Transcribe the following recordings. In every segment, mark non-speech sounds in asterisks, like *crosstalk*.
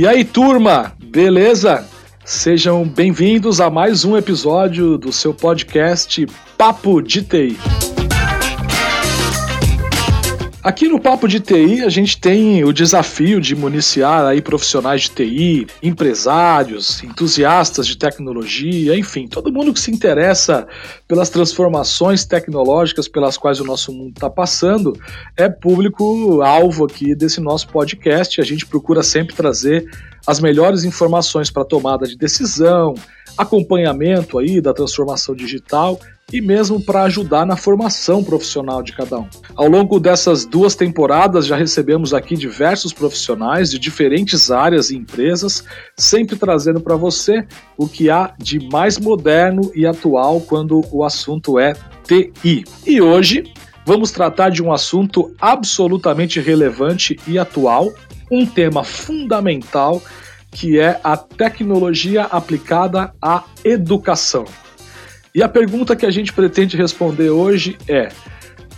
E aí, turma, beleza? Sejam bem-vindos a mais um episódio do seu podcast Papo de TI. Aqui no Papo de TI a gente tem o desafio de municiar aí profissionais de TI, empresários, entusiastas de tecnologia, enfim, todo mundo que se interessa pelas transformações tecnológicas pelas quais o nosso mundo está passando é público alvo aqui desse nosso podcast. A gente procura sempre trazer as melhores informações para tomada de decisão, acompanhamento aí da transformação digital e mesmo para ajudar na formação profissional de cada um. Ao longo dessas duas temporadas já recebemos aqui diversos profissionais de diferentes áreas e empresas, sempre trazendo para você o que há de mais moderno e atual quando o assunto é TI. E hoje vamos tratar de um assunto absolutamente relevante e atual, um tema fundamental que é a tecnologia aplicada à educação. E a pergunta que a gente pretende responder hoje é: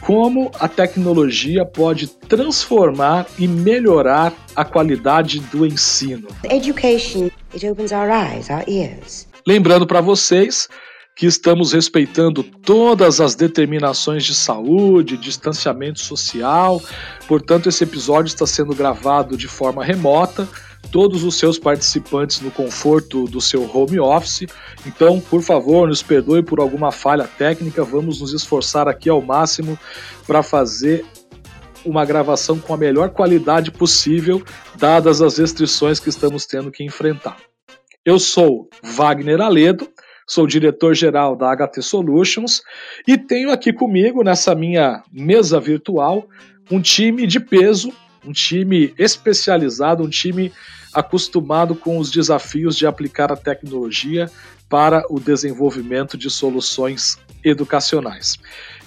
como a tecnologia pode transformar e melhorar a qualidade do ensino? Education, it opens our eyes, our ears. Lembrando para vocês que estamos respeitando todas as determinações de saúde, distanciamento social. Portanto, esse episódio está sendo gravado de forma remota todos os seus participantes no conforto do seu home office. Então, por favor, nos perdoe por alguma falha técnica, vamos nos esforçar aqui ao máximo para fazer uma gravação com a melhor qualidade possível, dadas as restrições que estamos tendo que enfrentar. Eu sou Wagner Aledo, sou diretor-geral da HT Solutions e tenho aqui comigo, nessa minha mesa virtual, um time de peso um time especializado, um time acostumado com os desafios de aplicar a tecnologia para o desenvolvimento de soluções educacionais.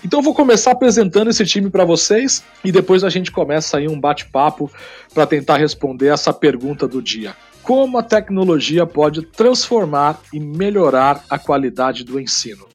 Então vou começar apresentando esse time para vocês e depois a gente começa aí um bate-papo para tentar responder essa pergunta do dia. Como a tecnologia pode transformar e melhorar a qualidade do ensino?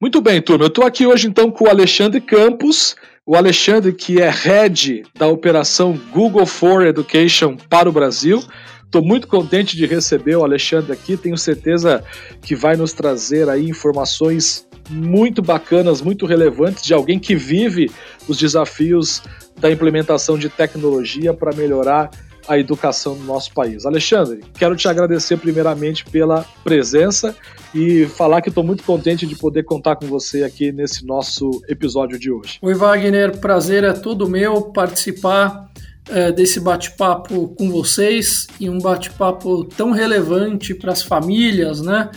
Muito bem, turma. Eu estou aqui hoje então com o Alexandre Campos, o Alexandre que é head da operação Google for Education para o Brasil. Estou muito contente de receber o Alexandre aqui. Tenho certeza que vai nos trazer aí informações muito bacanas, muito relevantes de alguém que vive os desafios da implementação de tecnologia para melhorar a educação no nosso país. Alexandre, quero te agradecer primeiramente pela presença e falar que estou muito contente de poder contar com você aqui nesse nosso episódio de hoje. Oi, Wagner, prazer é todo meu participar é, desse bate-papo com vocês e um bate-papo tão relevante para as famílias, né?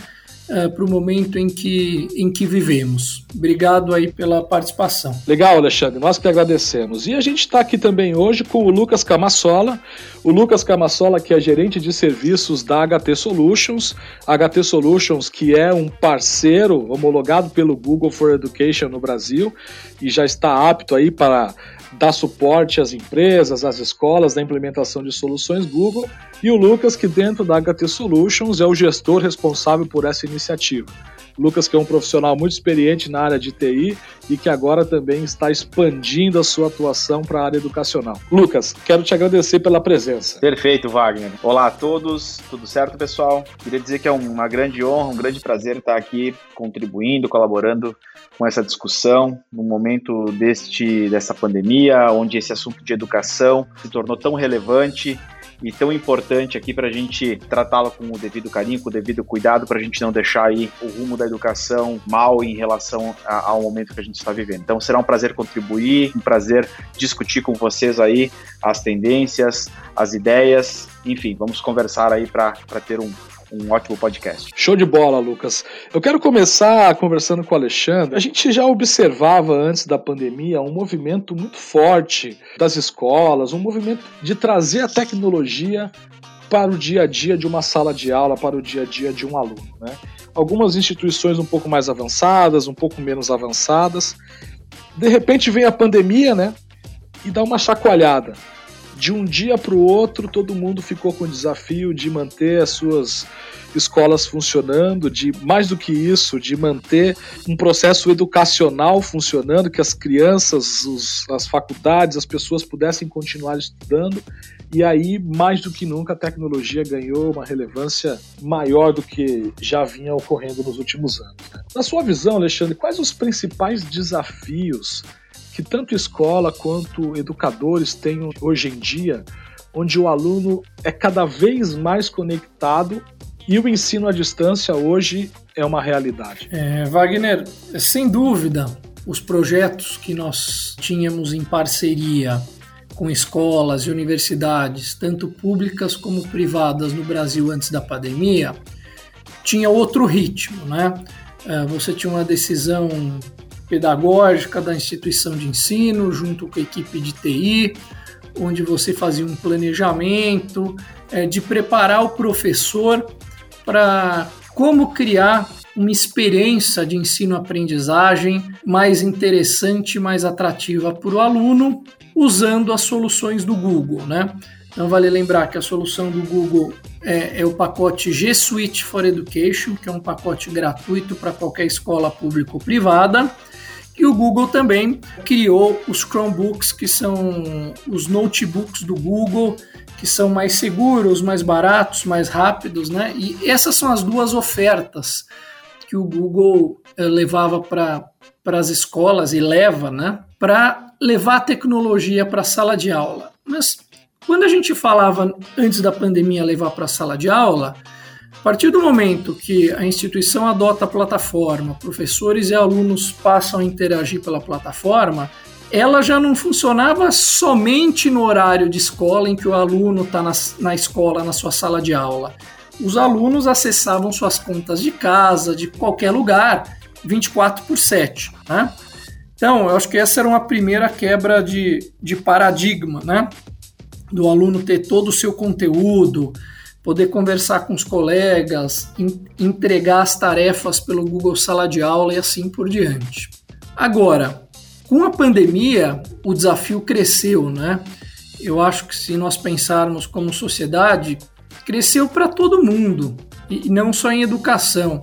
É, para o momento em que, em que vivemos. Obrigado aí pela participação. Legal, Alexandre, nós que agradecemos. E a gente está aqui também hoje com o Lucas Camassola, o Lucas Camassola que é gerente de serviços da HT Solutions, HT Solutions que é um parceiro homologado pelo Google for Education no Brasil e já está apto aí para dar suporte às empresas, às escolas da implementação de soluções Google, e o Lucas, que dentro da HT Solutions é o gestor responsável por essa iniciativa. Lucas, que é um profissional muito experiente na área de TI e que agora também está expandindo a sua atuação para a área educacional. Lucas, quero te agradecer pela presença. Perfeito, Wagner. Olá a todos, tudo certo, pessoal? Queria dizer que é uma grande honra, um grande prazer estar aqui contribuindo, colaborando com essa discussão no momento deste dessa pandemia, onde esse assunto de educação se tornou tão relevante e tão importante aqui para a gente tratá-la com o devido carinho, com o devido cuidado, para a gente não deixar aí o rumo da educação mal em relação a, ao momento que a gente está vivendo. Então será um prazer contribuir, um prazer discutir com vocês aí as tendências, as ideias, enfim, vamos conversar aí para ter um, um ótimo podcast. Show de bola, Lucas. Eu quero começar conversando com o Alexandre. A gente já observava antes da pandemia um movimento muito forte das escolas, um movimento de trazer a tecnologia para o dia a dia de uma sala de aula, para o dia a dia de um aluno. Né? Algumas instituições um pouco mais avançadas, um pouco menos avançadas. De repente vem a pandemia, né? E dá uma chacoalhada de um dia para o outro, todo mundo ficou com o desafio de manter as suas escolas funcionando, de mais do que isso, de manter um processo educacional funcionando, que as crianças, os, as faculdades, as pessoas pudessem continuar estudando. E aí, mais do que nunca, a tecnologia ganhou uma relevância maior do que já vinha ocorrendo nos últimos anos. Né? Na sua visão, Alexandre, quais os principais desafios que tanto escola quanto educadores têm hoje em dia, onde o aluno é cada vez mais conectado e o ensino à distância hoje é uma realidade. É, Wagner, sem dúvida, os projetos que nós tínhamos em parceria com escolas e universidades, tanto públicas como privadas no Brasil antes da pandemia, tinha outro ritmo, né? É, você tinha uma decisão pedagógica da instituição de ensino junto com a equipe de TI, onde você fazia um planejamento é, de preparar o professor para como criar uma experiência de ensino-aprendizagem mais interessante, mais atrativa para o aluno, usando as soluções do Google, né? Então vale lembrar que a solução do Google é, é, o pacote G Suite for Education, que é um pacote gratuito para qualquer escola pública ou privada. E o Google também criou os Chromebooks, que são os notebooks do Google, que são mais seguros, mais baratos, mais rápidos, né? E essas são as duas ofertas que o Google eh, levava para as escolas e leva, né? Para levar a tecnologia para a sala de aula. Mas quando a gente falava antes da pandemia levar para a sala de aula, a partir do momento que a instituição adota a plataforma, professores e alunos passam a interagir pela plataforma, ela já não funcionava somente no horário de escola em que o aluno está na, na escola, na sua sala de aula. Os alunos acessavam suas contas de casa, de qualquer lugar, 24 por 7. Né? Então, eu acho que essa era uma primeira quebra de, de paradigma, né? Do aluno ter todo o seu conteúdo, poder conversar com os colegas, entregar as tarefas pelo Google Sala de Aula e assim por diante. Agora, com a pandemia, o desafio cresceu, né? Eu acho que se nós pensarmos como sociedade, cresceu para todo mundo, e não só em educação,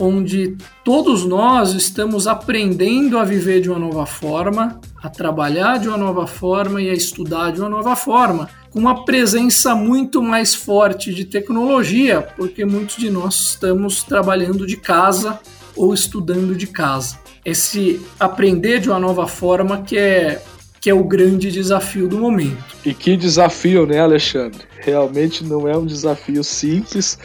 onde todos nós estamos aprendendo a viver de uma nova forma, a trabalhar de uma nova forma e a estudar de uma nova forma, com uma presença muito mais forte de tecnologia, porque muitos de nós estamos trabalhando de casa ou estudando de casa esse aprender de uma nova forma que é que é o grande desafio do momento. E que desafio, né, Alexandre? Realmente não é um desafio simples.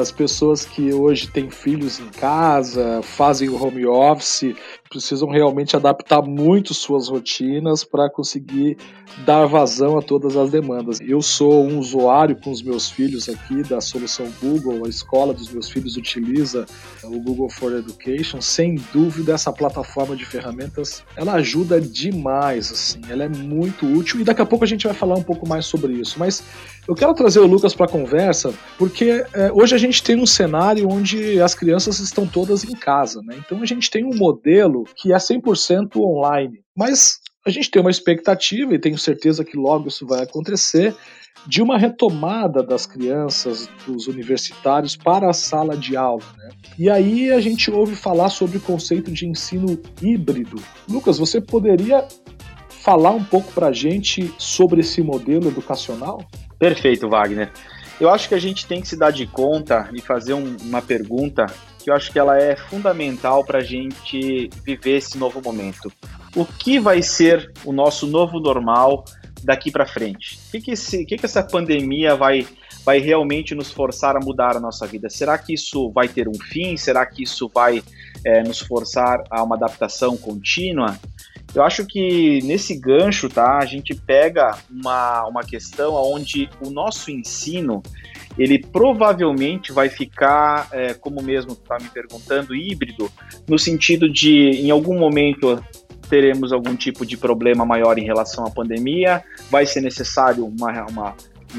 As pessoas que hoje têm filhos em casa, fazem o home office, precisam realmente adaptar muito suas rotinas para conseguir dar vazão a todas as demandas. Eu sou um usuário com os meus filhos aqui da solução Google, a escola dos meus filhos utiliza o Google for Education. Sem dúvida, essa plataforma de ferramentas ela ajuda demais, assim, ela é muito útil e daqui a pouco a gente vai falar um pouco mais sobre isso. Mas eu quero trazer o Lucas para a conversa porque é, hoje a gente tem um cenário onde as crianças estão todas em casa, né? Então a gente tem um modelo que é 100% online. Mas a gente tem uma expectativa, e tenho certeza que logo isso vai acontecer, de uma retomada das crianças, dos universitários para a sala de aula. Né? E aí a gente ouve falar sobre o conceito de ensino híbrido. Lucas, você poderia falar um pouco para a gente sobre esse modelo educacional? Perfeito, Wagner. Eu acho que a gente tem que se dar de conta e fazer um, uma pergunta que eu acho que ela é fundamental para a gente viver esse novo momento. O que vai ser o nosso novo normal daqui para frente? O que, que, esse, que, que essa pandemia vai, vai realmente nos forçar a mudar a nossa vida? Será que isso vai ter um fim? Será que isso vai é, nos forçar a uma adaptação contínua? Eu acho que nesse gancho, tá, a gente pega uma, uma questão onde o nosso ensino ele provavelmente vai ficar, é, como mesmo está me perguntando, híbrido, no sentido de, em algum momento, teremos algum tipo de problema maior em relação à pandemia, vai ser necessário uma, uma,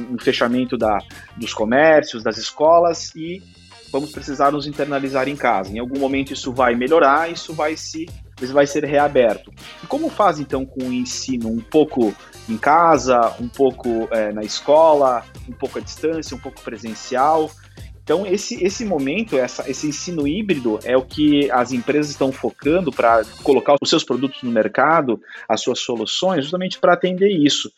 um fechamento da, dos comércios, das escolas e vamos precisar nos internalizar em casa. Em algum momento isso vai melhorar, isso vai se vai ser reaberto. E como faz então com o ensino um pouco em casa, um pouco é, na escola, um pouco à distância, um pouco presencial? Então, esse, esse momento, essa, esse ensino híbrido é o que as empresas estão focando para colocar os seus produtos no mercado, as suas soluções, justamente para atender isso.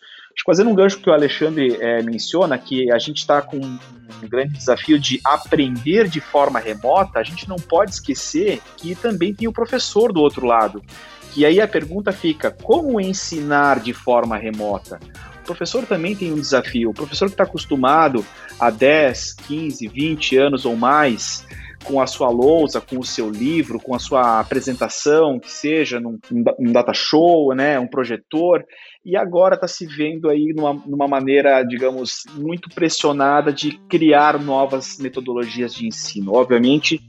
Fazendo um gancho que o Alexandre é, menciona, que a gente está com um grande desafio de aprender de forma remota, a gente não pode esquecer que também tem o professor do outro lado. E aí a pergunta fica: como ensinar de forma remota? O professor também tem um desafio. O professor que está acostumado há 10, 15, 20 anos ou mais com a sua lousa, com o seu livro, com a sua apresentação, que seja num, num data show, né, um projetor, e agora está se vendo aí numa, numa maneira, digamos, muito pressionada de criar novas metodologias de ensino. Obviamente,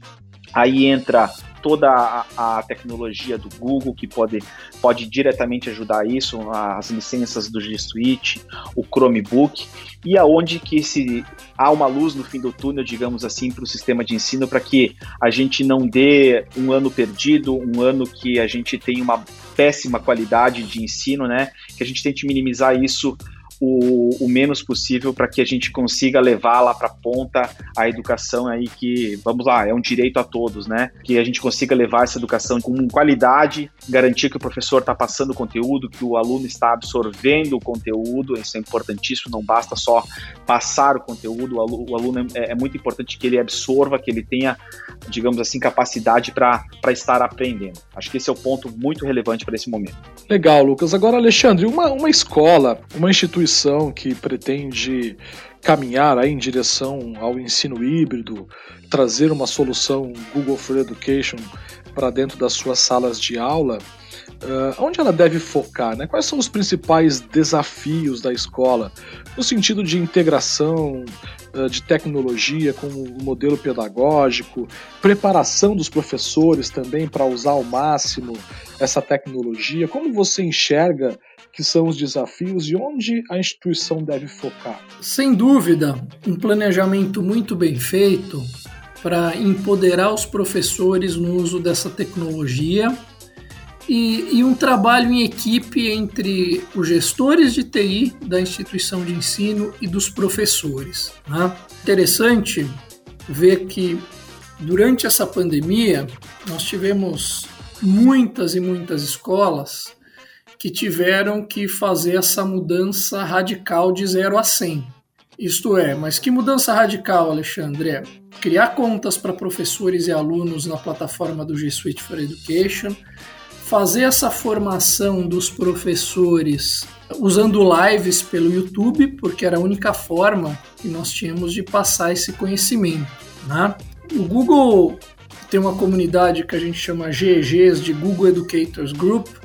aí entra toda a, a, tecnologia do Google que pode, pode diretamente ajudar isso, as licenças do G Suite, o Chromebook, e aonde que se há uma luz no fim do túnel, digamos assim, para o sistema de ensino, para que a gente não dê um ano perdido, um ano que a gente tem uma péssima qualidade de ensino, né? Que a gente tente minimizar isso o, o menos possível para que a gente consiga levar lá para ponta a educação aí que, vamos lá, é um direito a todos, né? Que a gente consiga levar essa educação com qualidade, garantir que o professor está passando o conteúdo, que o aluno está absorvendo o conteúdo, isso é importantíssimo, não basta só passar o conteúdo, o aluno, o aluno é, é, muito importante que ele absorva, que ele tenha, digamos assim, capacidade para estar aprendendo. Acho que esse é o ponto muito relevante para esse momento. Legal, Lucas. Agora, Alexandre, uma, uma escola, uma instituição instituição que pretende caminhar aí em direção ao ensino híbrido, trazer uma solução Google for Education para dentro das suas salas de aula, uh, onde ela deve focar? Né? Quais são os principais desafios da escola no sentido de integração uh, de tecnologia com o modelo pedagógico, preparação dos professores também para usar ao máximo essa tecnologia? Como você enxerga que são os desafios e onde a instituição deve focar? Sem dúvida, um planejamento muito bem feito para empoderar os professores no uso dessa tecnologia e, e, um trabalho em equipe entre os gestores de TI da instituição de ensino e dos professores. Né? Interessante ver que durante essa pandemia nós tivemos muitas e muitas escolas que tiveram que fazer essa mudança radical de 0 a 100. Isto é, mas que mudança radical, Alexandre? É criar contas para professores e alunos na plataforma do G Suite for Education, fazer essa formação dos professores usando lives pelo YouTube, porque era a única forma que nós tínhamos de passar esse conhecimento. Né? O Google tem uma comunidade que a gente chama GEGs, de Google Educators Group,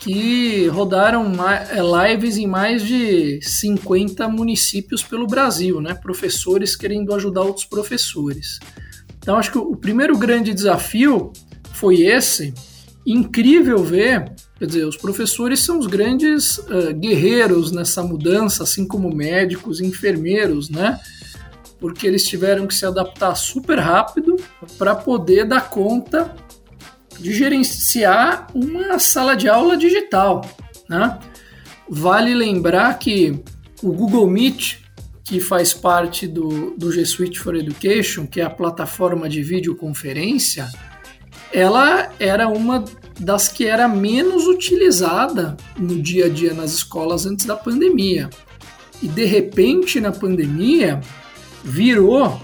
que rodaram é, lives em mais de 50 municípios pelo Brasil, né? Professores querendo ajudar outros professores. Então, acho que o primeiro grande desafio foi esse. Incrível ver, quer dizer, os professores são os grandes uh, guerreiros nessa mudança, assim como médicos, enfermeiros, né? Porque eles tiveram que se adaptar super rápido para poder dar conta de gerenciar uma sala de aula digital. Né? Vale lembrar que o Google Meet, que faz parte do, do G Suite for Education, que é a plataforma de videoconferência, ela era uma das que era menos utilizada no dia a dia nas escolas antes da pandemia. E de repente, na pandemia, virou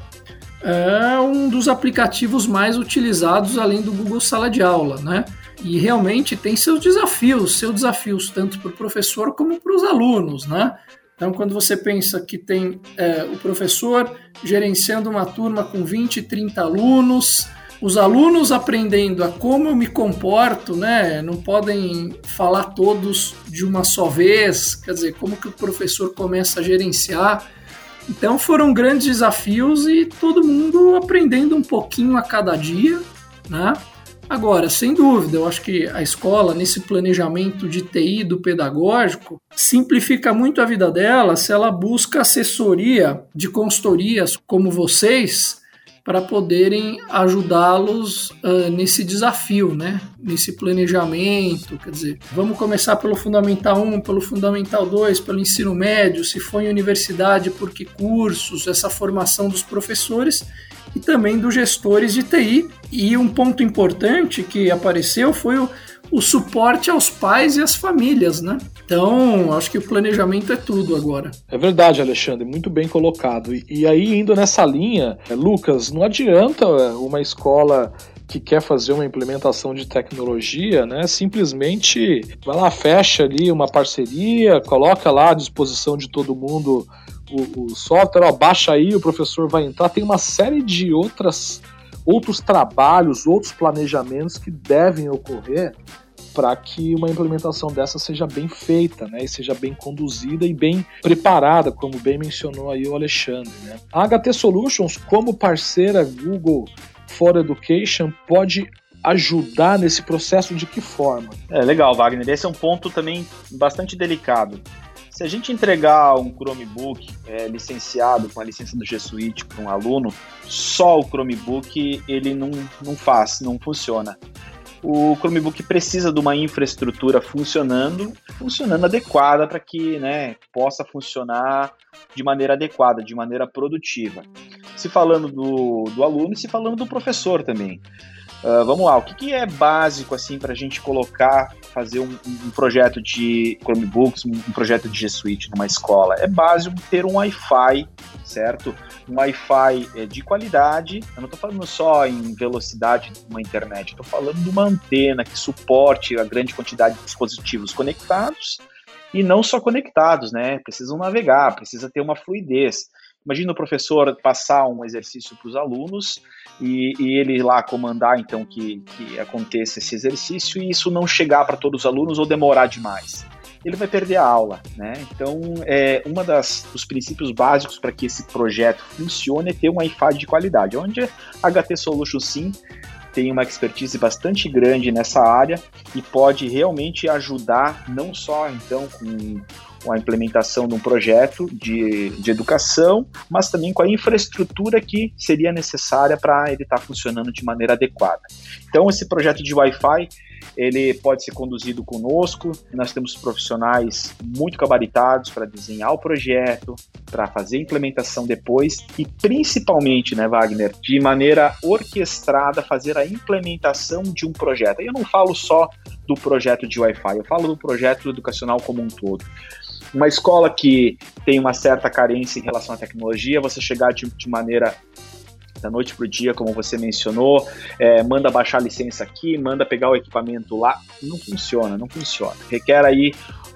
é um dos aplicativos mais utilizados além do Google Sala de Aula, né? E realmente tem seus desafios, seus desafios tanto para o professor como para os alunos, né? Então, quando você pensa que tem é, o professor gerenciando uma turma com 20, 30 alunos, os alunos aprendendo a como eu me comporto, né? Não podem falar todos de uma só vez, quer dizer, como que o professor começa a gerenciar então foram grandes desafios e todo mundo aprendendo um pouquinho a cada dia, né? Agora, sem dúvida, eu acho que a escola, nesse planejamento de TI do pedagógico, simplifica muito a vida dela se ela busca assessoria de consultorias como vocês, para poderem ajudá-los uh, nesse desafio, né? nesse planejamento. Quer dizer, vamos começar pelo Fundamental 1, pelo Fundamental 2, pelo ensino médio, se for em universidade, por que cursos, essa formação dos professores e também dos gestores de TI. E um ponto importante que apareceu foi o o suporte aos pais e às famílias, né? Então, acho que o planejamento é tudo agora. É verdade, Alexandre, muito bem colocado. E, e aí, indo nessa linha, é, Lucas, não adianta é, uma escola que quer fazer uma implementação de tecnologia, né, simplesmente vai lá, fecha ali uma parceria, coloca lá à disposição de todo mundo o, o software, ó, baixa aí, o professor vai entrar. Tem uma série de outras outros trabalhos, outros planejamentos que devem ocorrer para que uma implementação dessa seja bem feita, né, e seja bem conduzida e bem preparada, como bem mencionou aí o Alexandre. Né. A HT Solutions, como parceira Google for Education, pode ajudar nesse processo de que forma? É legal, Wagner. Esse é um ponto também bastante delicado. Se a gente entregar um Chromebook é, licenciado com a licença do G Suite para um aluno, só o Chromebook ele não, não faz, não funciona. O Chromebook precisa de uma infraestrutura funcionando, funcionando adequada para que né, possa funcionar de maneira adequada, de maneira produtiva. Se falando do, do aluno e se falando do professor também. Uh, vamos lá, o que, que é básico assim para a gente colocar, fazer um, um, projeto de Chromebooks, um, um projeto de G Suite numa escola? É básico ter um Wi-Fi, certo? Um Wi-Fi é, de qualidade. Eu não estou falando só em velocidade de uma internet, estou falando de uma antena que suporte a grande quantidade de dispositivos conectados e não só conectados, né? Precisam navegar, precisa ter uma fluidez. Imagina o professor passar um exercício para os alunos e, e, ele lá comandar então que, que aconteça esse exercício e isso não chegar para todos os alunos ou demorar demais. Ele vai perder a aula, né? Então, é uma das dos princípios básicos para que esse projeto funcione é ter um Wi-Fi de qualidade, onde a HT Solution sim tem uma expertise bastante grande nessa área e pode realmente ajudar não só então com com a implementação de um projeto de, de educação, mas também com a infraestrutura que seria necessária para ele estar tá funcionando de maneira adequada. Então, esse projeto de Wi-Fi ele pode ser conduzido conosco. Nós temos profissionais muito gabaritados para desenhar o projeto, para fazer a implementação depois e principalmente, né, Wagner, de maneira orquestrada fazer a implementação de um projeto. Eu não falo só do projeto de Wi-Fi, eu falo do projeto educacional como um todo uma escola que tem uma certa carência em relação à tecnologia, você chegar de, de maneira da noite para o dia, como você mencionou, é, manda baixar a licença aqui, manda pegar o equipamento lá, não funciona, não funciona. Requer aí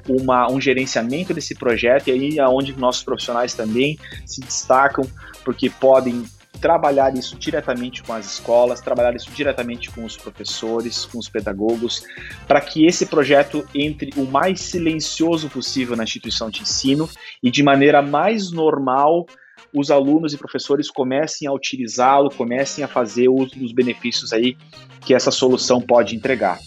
uma, um gerenciamento desse projeto e aí é onde nossos profissionais também se destacam, porque podem trabalhar isso diretamente com as escolas, trabalhar isso diretamente com os professores, com os pedagogos, para que esse projeto entre o mais silencioso possível na instituição de ensino e de maneira mais normal os alunos e professores comecem a utilizá-lo, comecem a fazer uso dos benefícios aí que essa solução pode entregar.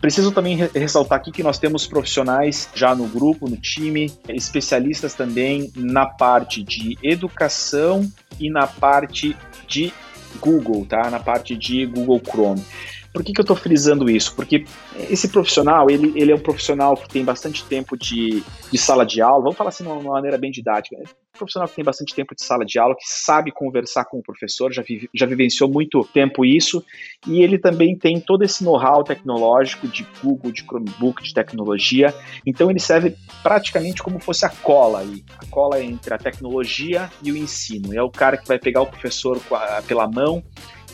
Preciso também ressaltar aqui que nós temos profissionais já no grupo, no time, especialistas também na parte de educação e na parte de Google, tá? Na parte de Google Chrome. Por que, que eu estou frisando isso? Porque esse profissional, ele, ele é um profissional que tem bastante tempo de, de sala de aula, vamos falar assim de uma maneira bem didática, é um profissional que tem bastante tempo de sala de aula, que sabe conversar com o professor, já, vive, já vivenciou muito tempo isso, e ele também tem todo esse know-how tecnológico de Google, de Chromebook, de tecnologia, então ele serve praticamente como fosse a cola aí, a cola entre a tecnologia e o ensino. É o cara que vai pegar o professor pela mão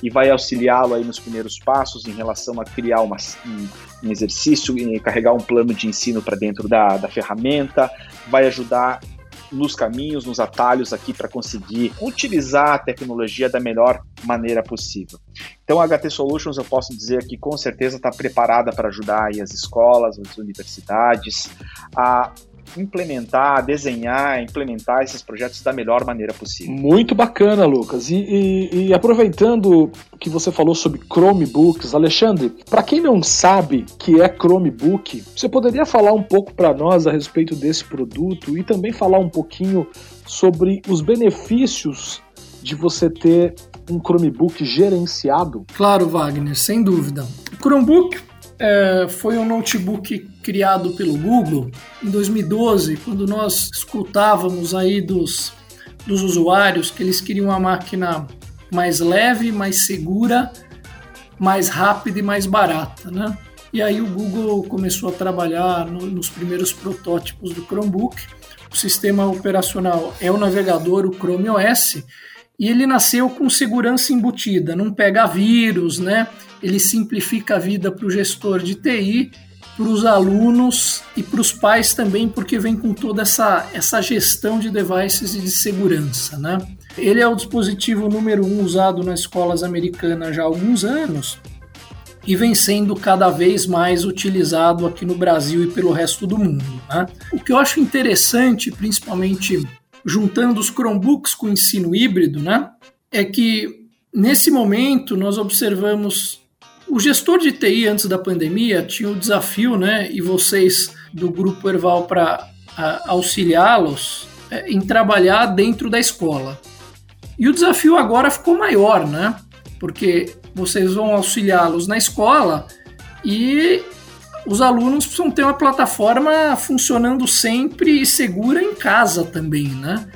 e vai auxiliá-lo aí nos primeiros passos em relação a criar uma, um, exercício carregar um plano de ensino para dentro da, da ferramenta, vai ajudar nos caminhos, nos atalhos aqui para conseguir utilizar a tecnologia da melhor maneira possível. Então, a HT Solutions, eu posso dizer que com certeza está preparada para ajudar as escolas, as universidades a implementar, desenhar, implementar esses projetos da melhor maneira possível. Muito bacana, Lucas. E, e, e aproveitando que você falou sobre Chromebooks, Alexandre, para quem não sabe que é Chromebook, você poderia falar um pouco para nós a respeito desse produto e também falar um pouquinho sobre os benefícios de você ter um Chromebook gerenciado? Claro, Wagner, sem dúvida. O Chromebook é, foi um notebook criado pelo Google em 2012, quando nós escutávamos aí dos, dos usuários que eles queriam uma máquina mais leve, mais segura, mais rápida e mais barata, né? E aí o Google começou a trabalhar no, nos primeiros protótipos do Chromebook. O sistema operacional é o navegador, o Chrome OS, e ele nasceu com segurança embutida, não pega vírus, né? Ele simplifica a vida para o gestor de TI, para os alunos e para os pais também, porque vem com toda essa, essa gestão de devices e de segurança, né? Ele é o dispositivo número um usado nas escolas americanas já há alguns anos e vem sendo cada vez mais utilizado aqui no Brasil e pelo resto do mundo. Né? O que eu acho interessante, principalmente juntando os Chromebooks com o ensino híbrido, né, é que nesse momento nós observamos o gestor de TI antes da pandemia tinha o desafio, né, e vocês do grupo Erval para auxiliá-los é, em trabalhar dentro da escola. E o desafio agora ficou maior, né? Porque vocês vão auxiliá-los na escola e os alunos precisam ter uma plataforma funcionando sempre e segura em casa também, né?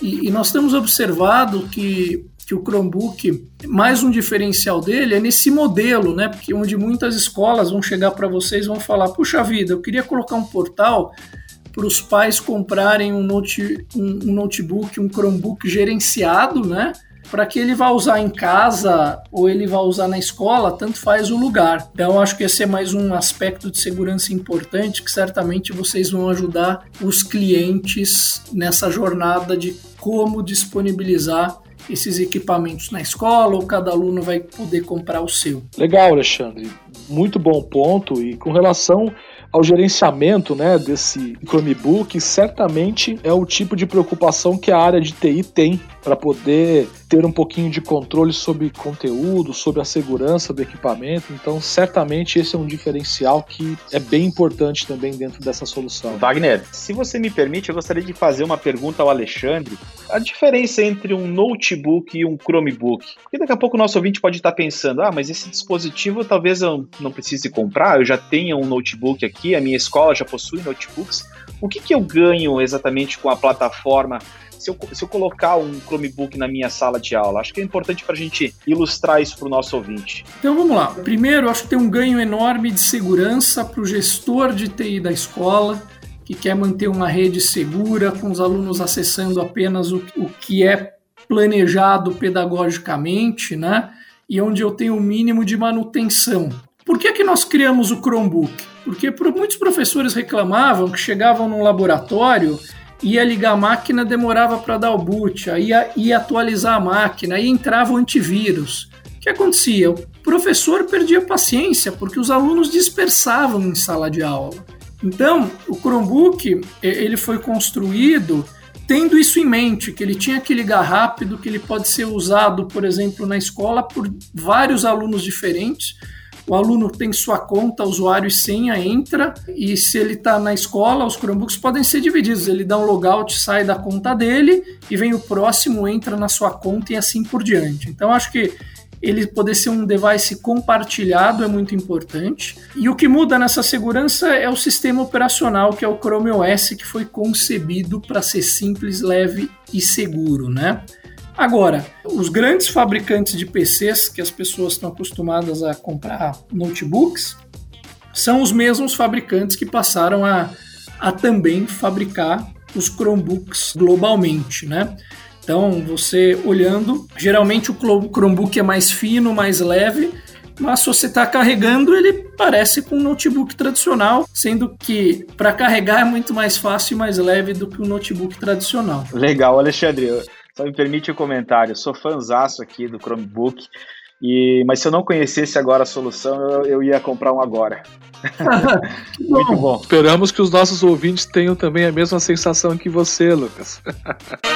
E, e nós temos observado que, que o Chromebook, mais um diferencial dele é nesse modelo, né? Porque onde muitas escolas vão chegar para vocês e vão falar: puxa vida, eu queria colocar um portal para os pais comprarem um, note, um, um notebook, um Chromebook gerenciado, né? Para que ele vá usar em casa ou ele vá usar na escola, tanto faz o lugar. Então, acho que esse é mais um aspecto de segurança importante que certamente vocês vão ajudar os clientes nessa jornada de como disponibilizar esses equipamentos na escola ou cada aluno vai poder comprar o seu. Legal, Alexandre. Muito bom ponto. E com relação ao gerenciamento né, desse Chromebook, certamente é o tipo de preocupação que a área de TI tem para poder ter um pouquinho de controle sobre conteúdo, sobre a segurança do equipamento. Então, certamente esse é um diferencial que é bem importante também dentro dessa solução. Wagner, se você me permite, eu gostaria de fazer uma pergunta ao Alexandre. A diferença entre um notebook e um Chromebook? Porque daqui a pouco o nosso ouvinte pode estar pensando: ah, mas esse dispositivo talvez eu não precise comprar, eu já tenho um notebook aqui, a minha escola já possui notebooks. O que, que eu ganho exatamente com a plataforma se eu, se eu colocar um Chromebook na minha sala de aula? Acho que é importante para a gente ilustrar isso para o nosso ouvinte. Então vamos lá. Primeiro, acho que tem um ganho enorme de segurança para o gestor de TI da escola que quer manter uma rede segura, com os alunos acessando apenas o, o que é planejado pedagogicamente, né? E onde eu tenho o mínimo de manutenção. Por que, que nós criamos o Chromebook? Porque muitos professores reclamavam que chegavam num laboratório ia ligar a máquina, demorava para dar o boot, aí ia, ia atualizar a máquina, aí entrava o antivírus. O que acontecia? O professor perdia paciência porque os alunos dispersavam em sala de aula. Então, o Chromebook ele foi construído tendo isso em mente, que ele tinha que ligar rápido, que ele pode ser usado, por exemplo, na escola por vários alunos diferentes o aluno tem sua conta, usuário e senha, entra e se ele está na escola, os Chromebooks podem ser divididos. Ele dá um logout, sai da conta dele e vem o próximo, entra na sua conta e assim por diante. Então acho que ele poder ser um device compartilhado é muito importante. E o que muda nessa segurança é o sistema operacional, que é o Chrome OS, que foi concebido para ser simples, leve e seguro, né? Agora, os grandes fabricantes de PCs que as pessoas estão acostumadas a comprar notebooks são os mesmos fabricantes que passaram a, a também fabricar os Chromebooks globalmente, né? Então, você olhando, geralmente o Chromebook é mais fino, mais leve, mas se você está carregando, ele parece com um notebook tradicional, sendo que para carregar é muito mais fácil e mais leve do que um notebook tradicional. Legal, Alexandre. Só me permite um comentário. Sou fãzaço aqui do Chromebook. E, mas se eu não conhecesse agora a solução, eu, eu ia comprar um agora. *laughs* Muito bom. Esperamos que os nossos ouvintes tenham também a mesma sensação que você, Lucas. *laughs*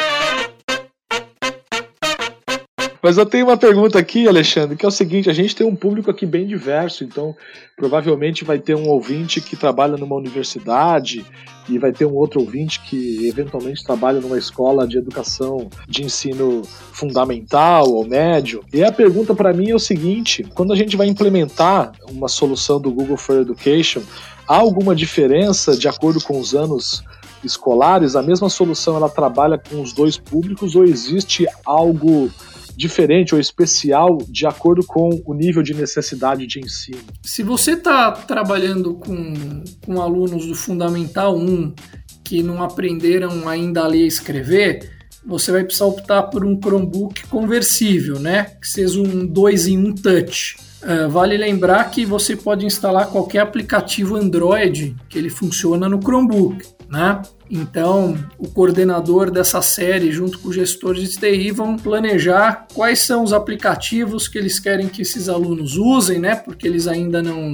Mas eu tenho uma pergunta aqui, Alexandre, que é o seguinte: a gente tem um público aqui bem diverso, então provavelmente vai ter um ouvinte que trabalha numa universidade e vai ter um outro ouvinte que eventualmente trabalha numa escola de educação de ensino fundamental ou médio. E a pergunta para mim é o seguinte: quando a gente vai implementar uma solução do Google for Education, há alguma diferença de acordo com os anos escolares? A mesma solução ela trabalha com os dois públicos ou existe algo diferente ou especial de acordo com o nível de necessidade de ensino? Se você está trabalhando com, com alunos do Fundamental 1 que não aprenderam ainda a ler e escrever, você vai precisar optar por um Chromebook conversível, né? Que seja um 2 em 1 touch. Uh, vale lembrar que você pode instalar qualquer aplicativo Android que ele funciona no Chromebook, né? Então, o coordenador dessa série, junto com o gestor de TI, vão planejar quais são os aplicativos que eles querem que esses alunos usem, né? Porque eles ainda não,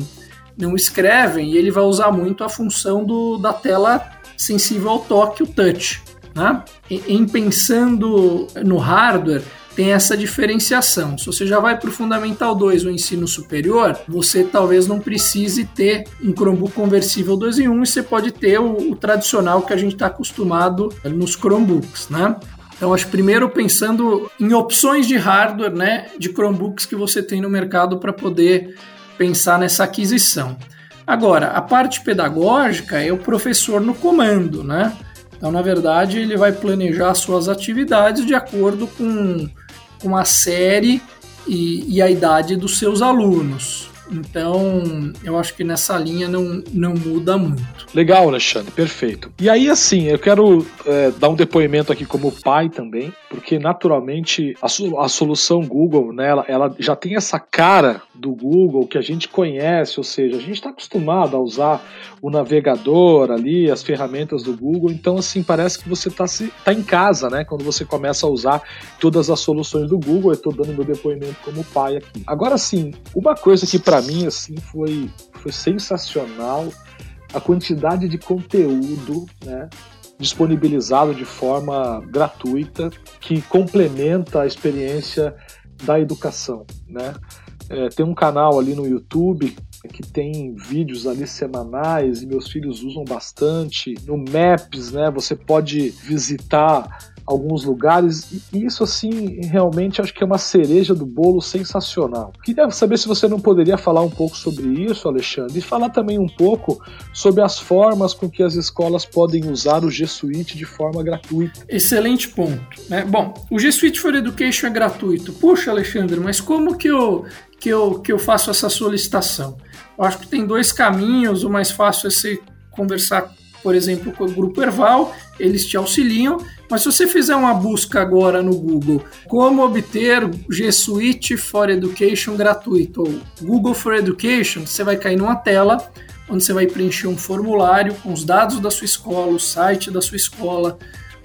não escrevem e ele vai usar muito a função do, da tela sensível ao toque, o touch. Né? Em pensando no hardware, tem essa diferenciação. Se você já vai para o Fundamental 2, o ensino superior, você talvez não precise ter um Chromebook conversível 2 em 1 e você pode ter o, o tradicional que a gente está acostumado nos Chromebooks, né? Então, acho primeiro pensando em opções de hardware, né, de Chromebooks que você tem no mercado para poder pensar nessa aquisição. Agora, a parte pedagógica é o professor no comando, né? Então, na verdade, ele vai planejar suas atividades de acordo com, com a série e, e a idade dos seus alunos. Então, eu acho que nessa linha não, não muda muito. Legal, Alexandre, perfeito. E aí, assim, eu quero é, dar um depoimento aqui como pai também, porque naturalmente a, a solução Google, né, ela, ela, já tem essa cara do Google que a gente conhece, ou seja, a gente está acostumado a usar o navegador ali, as ferramentas do Google, então, assim, parece que você está tá em casa, né, quando você começa a usar todas as soluções do Google. Eu estou dando meu depoimento como pai aqui. Agora, sim, uma coisa que para mim assim foi, foi sensacional a quantidade de conteúdo né, disponibilizado de forma gratuita que complementa a experiência da educação. Né? É, tem um canal ali no YouTube que tem vídeos ali semanais e meus filhos usam bastante. No Maps, né, você pode visitar alguns lugares, e isso assim realmente acho que é uma cereja do bolo sensacional. Queria saber se você não poderia falar um pouco sobre isso, Alexandre, e falar também um pouco sobre as formas com que as escolas podem usar o G Suite de forma gratuita. Excelente ponto. Né? Bom, o G Suite for Education é gratuito. Puxa, Alexandre, mas como que eu, que eu, que eu faço essa solicitação? Eu acho que tem dois caminhos. O mais fácil é você conversar, por exemplo, com o Grupo Erval, eles te auxiliam. Mas se você fizer uma busca agora no Google, como obter G Suite for Education gratuito ou Google for Education, você vai cair numa tela onde você vai preencher um formulário com os dados da sua escola, o site da sua escola,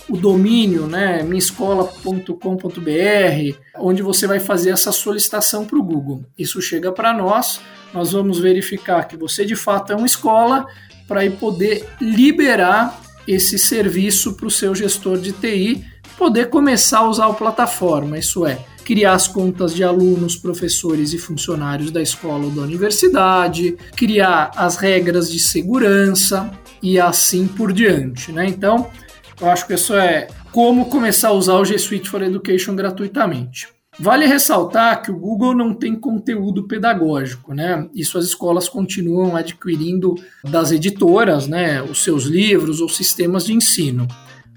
o domínio, né, minhaescola.com.br, onde você vai fazer essa solicitação para o Google. Isso chega para nós, nós vamos verificar que você de fato é uma escola para poder liberar esse serviço para o seu gestor de TI poder começar a usar a plataforma, isso é, criar as contas de alunos, professores e funcionários da escola ou da universidade, criar as regras de segurança e assim por diante. Né? Então, eu acho que isso é como começar a usar o G Suite for Education gratuitamente. Vale ressaltar que o Google não tem conteúdo pedagógico, né? Isso as escolas continuam adquirindo das editoras, né, os seus livros ou sistemas de ensino.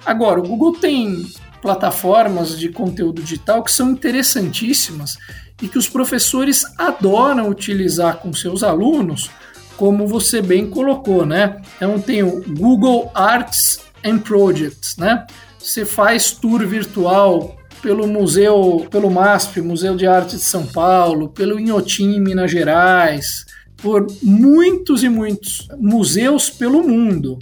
Agora, o Google tem plataformas de conteúdo digital que são interessantíssimas e que os professores adoram utilizar com seus alunos, como você bem colocou, né? Então tem o Google Arts and Projects, né? Você faz tour virtual pelo museu, pelo MASP, Museu de Arte de São Paulo, pelo Inhotim, Minas Gerais, por muitos e muitos museus pelo mundo.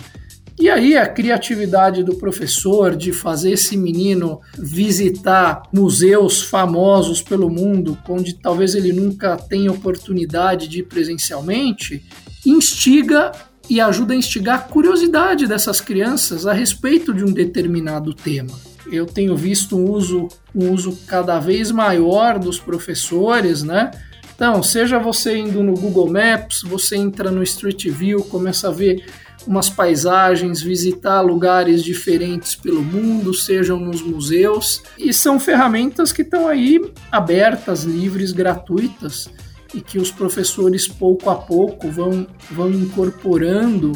E aí a criatividade do professor de fazer esse menino visitar museus famosos pelo mundo, onde talvez ele nunca tenha oportunidade de ir presencialmente, instiga e ajuda a instigar a curiosidade dessas crianças a respeito de um determinado tema. Eu tenho visto um uso, um uso cada vez maior dos professores, né? Então, seja você indo no Google Maps, você entra no Street View, começa a ver umas paisagens, visitar lugares diferentes pelo mundo, sejam nos museus, e são ferramentas que estão aí abertas, livres, gratuitas e que os professores pouco a pouco vão, vão incorporando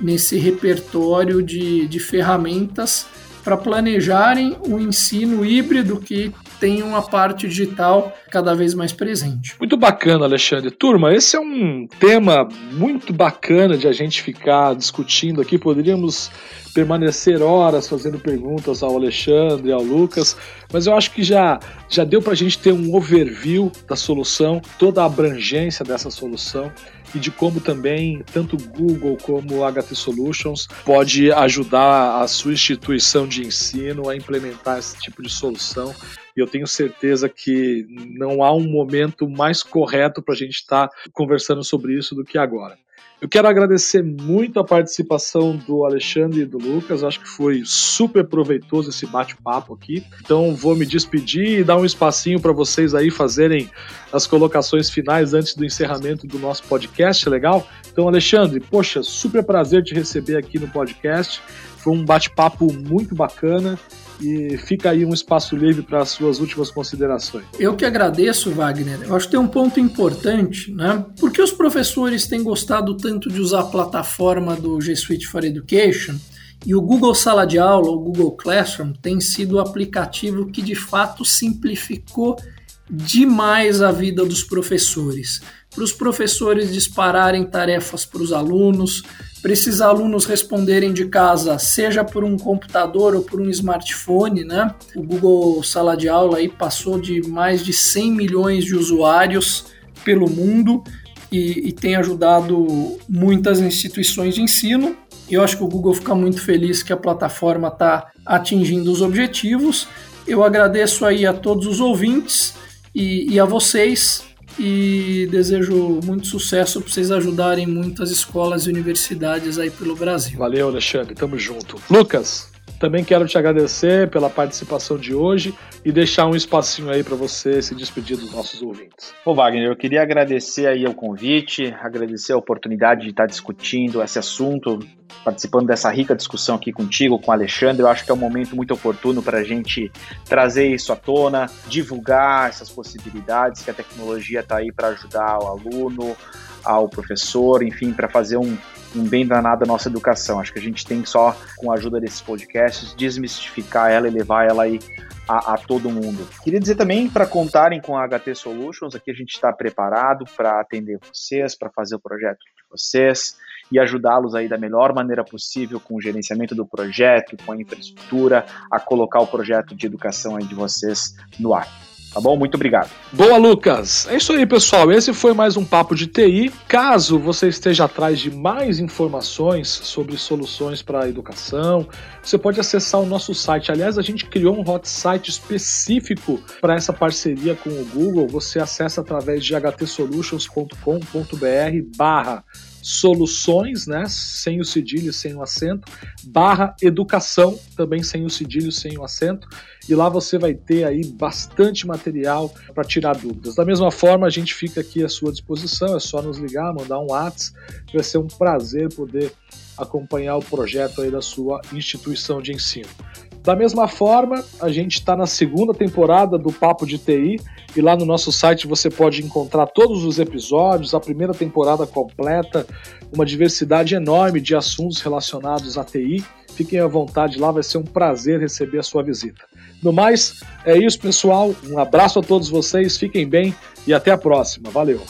nesse repertório de, de ferramentas para planejarem o ensino híbrido que tem uma parte digital cada vez mais presente. Muito bacana, Alexandre. Turma, esse é um tema muito bacana de a gente ficar discutindo aqui. Poderíamos permanecer horas fazendo perguntas ao Alexandre, ao Lucas, mas eu acho que já, já deu para a gente ter um overview da solução, toda a abrangência dessa solução e de como também tanto Google como HT Solutions pode ajudar a sua instituição de ensino a implementar esse tipo de solução. E eu tenho certeza que não há um momento mais correto para a gente estar tá conversando sobre isso do que agora. Eu quero agradecer muito a participação do Alexandre e do Lucas. Acho que foi super proveitoso esse bate-papo aqui. Então vou me despedir e dar um espacinho para vocês aí fazerem as colocações finais antes do encerramento do nosso podcast, legal? Então, Alexandre, poxa, super prazer te receber aqui no podcast. Foi um bate-papo muito bacana e fica aí um espaço livre para as suas últimas considerações. Eu que agradeço, Wagner. Eu acho que tem um ponto importante, né? Por que os professores têm gostado tanto de usar a plataforma do G Suite for Education? E o Google Sala de Aula, o Google Classroom, tem sido o aplicativo que de fato simplificou demais a vida dos professores. Para os professores dispararem tarefas para os alunos, para esses alunos responderem de casa, seja por um computador ou por um smartphone, né? O Google Sala de Aula aí passou de mais de 100 milhões de usuários pelo mundo e, e tem ajudado muitas instituições de ensino. E eu acho que o Google fica muito feliz que a plataforma está atingindo os objetivos. Eu agradeço aí a todos os ouvintes e, e a vocês e desejo muito sucesso para vocês ajudarem muitas escolas e universidades aí pelo Brasil. Valeu, Alexandre, tamo junto. Lucas, também quero te agradecer pela participação de hoje e deixar um espacinho aí para você se despedir dos nossos ouvintes. Ô Wagner, eu queria agradecer aí o convite, agradecer a oportunidade de estar discutindo esse assunto, participando dessa rica discussão aqui contigo, com o Alexandre. Eu acho que é um momento muito oportuno para a gente trazer isso à tona, divulgar essas possibilidades que a tecnologia está aí para ajudar o aluno, ao professor, enfim, para fazer um, um bem danado à nossa educação. Acho que a gente tem só, com a ajuda desses podcasts, desmistificar ela e levar ela aí a, a todo mundo. Queria dizer também para contarem com a HT Solutions, aqui a gente está preparado para atender vocês, para fazer o projeto de vocês e ajudá-los aí da melhor maneira possível com o gerenciamento do projeto, com a infraestrutura, a colocar o projeto de educação aí de vocês no ar. Tá bom? Muito obrigado. Boa, Lucas. É isso aí, pessoal. Esse foi mais um Papo de TI. Caso você esteja atrás de mais informações sobre soluções para a educação, você pode acessar o nosso site. Aliás, a gente criou um hot site específico para essa parceria com o Google. Você acessa através de htsolutions.com.br barra soluções, né, sem o cedilho, sem o acento, barra educação, também sem o cedilho, sem o acento, e lá você vai ter aí bastante material para tirar dúvidas. Da mesma forma, a gente fica aqui à sua disposição, é só nos ligar, mandar um WhatsApp, vai ser um prazer poder acompanhar o projeto aí da sua instituição de ensino. Da mesma forma, a gente está na segunda temporada do Papo de TI e lá no nosso site você pode encontrar todos os episódios, a primeira temporada completa, uma diversidade enorme de assuntos relacionados à TI. Fiquem à vontade lá, vai ser um prazer receber a sua visita. No mais, é isso, pessoal. Um abraço a todos vocês, fiquem bem e até a próxima. Valeu!